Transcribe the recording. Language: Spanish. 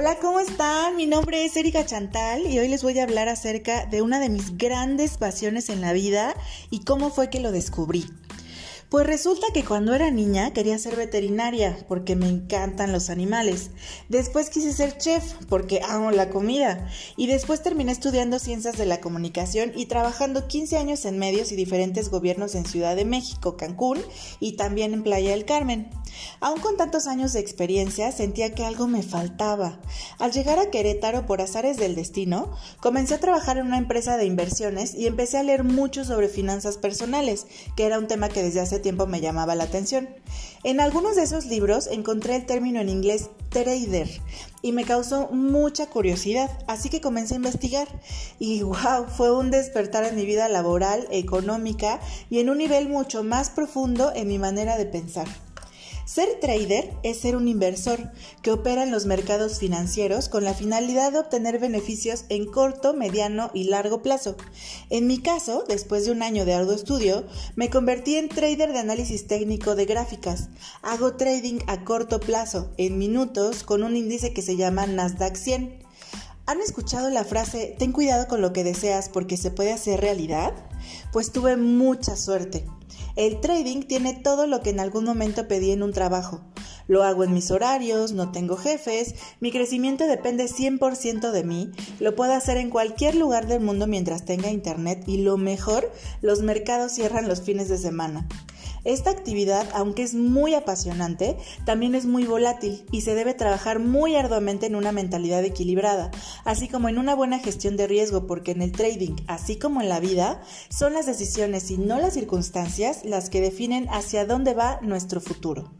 Hola, ¿cómo están? Mi nombre es Erika Chantal y hoy les voy a hablar acerca de una de mis grandes pasiones en la vida y cómo fue que lo descubrí. Pues resulta que cuando era niña quería ser veterinaria porque me encantan los animales. Después quise ser chef porque amo la comida. Y después terminé estudiando ciencias de la comunicación y trabajando 15 años en medios y diferentes gobiernos en Ciudad de México, Cancún y también en Playa del Carmen. Aún con tantos años de experiencia sentía que algo me faltaba. Al llegar a Querétaro por azares del destino, comencé a trabajar en una empresa de inversiones y empecé a leer mucho sobre finanzas personales, que era un tema que desde hace tiempo me llamaba la atención. En algunos de esos libros encontré el término en inglés trader y me causó mucha curiosidad, así que comencé a investigar y wow, fue un despertar en mi vida laboral, económica y en un nivel mucho más profundo en mi manera de pensar. Ser trader es ser un inversor que opera en los mercados financieros con la finalidad de obtener beneficios en corto, mediano y largo plazo. En mi caso, después de un año de arduo estudio, me convertí en trader de análisis técnico de gráficas. Hago trading a corto plazo, en minutos, con un índice que se llama Nasdaq 100. ¿Han escuchado la frase ten cuidado con lo que deseas porque se puede hacer realidad? Pues tuve mucha suerte. El trading tiene todo lo que en algún momento pedí en un trabajo. Lo hago en mis horarios, no tengo jefes, mi crecimiento depende 100% de mí, lo puedo hacer en cualquier lugar del mundo mientras tenga internet y lo mejor, los mercados cierran los fines de semana. Esta actividad, aunque es muy apasionante, también es muy volátil y se debe trabajar muy arduamente en una mentalidad equilibrada, así como en una buena gestión de riesgo, porque en el trading, así como en la vida, son las decisiones y no las circunstancias las que definen hacia dónde va nuestro futuro.